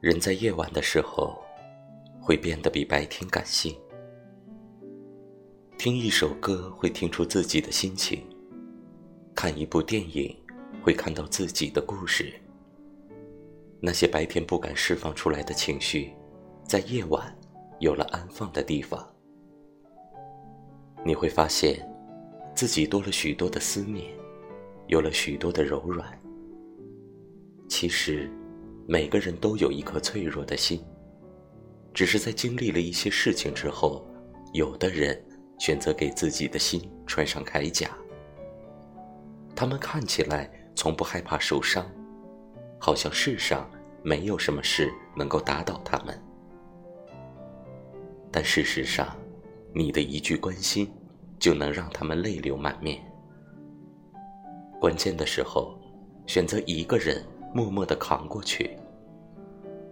人在夜晚的时候，会变得比白天感性。听一首歌会听出自己的心情，看一部电影会看到自己的故事。那些白天不敢释放出来的情绪，在夜晚有了安放的地方。你会发现，自己多了许多的思念，有了许多的柔软。其实。每个人都有一颗脆弱的心，只是在经历了一些事情之后，有的人选择给自己的心穿上铠甲。他们看起来从不害怕受伤，好像世上没有什么事能够打倒他们。但事实上，你的一句关心，就能让他们泪流满面。关键的时候，选择一个人。默默地扛过去。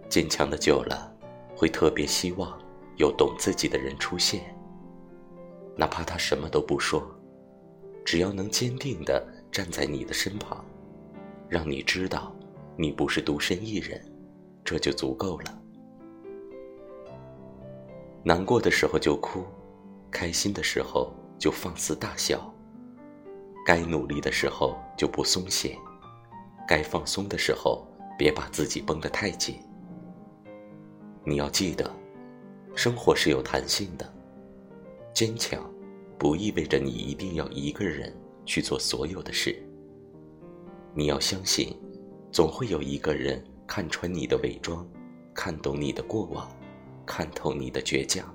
坚强的久了，会特别希望有懂自己的人出现，哪怕他什么都不说，只要能坚定地站在你的身旁，让你知道你不是独身一人，这就足够了。难过的时候就哭，开心的时候就放肆大笑，该努力的时候就不松懈。该放松的时候，别把自己绷得太紧。你要记得，生活是有弹性的。坚强，不意味着你一定要一个人去做所有的事。你要相信，总会有一个人看穿你的伪装，看懂你的过往，看透你的倔强。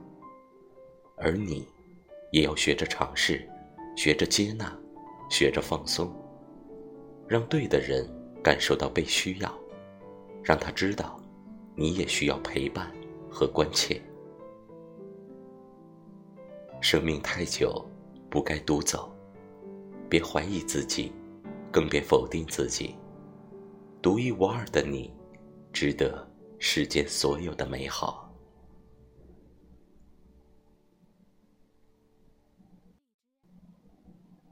而你，也要学着尝试，学着接纳，学着放松，让对的人。感受到被需要，让他知道，你也需要陪伴和关切。生命太久，不该独走，别怀疑自己，更别否定自己。独一无二的你，值得世间所有的美好。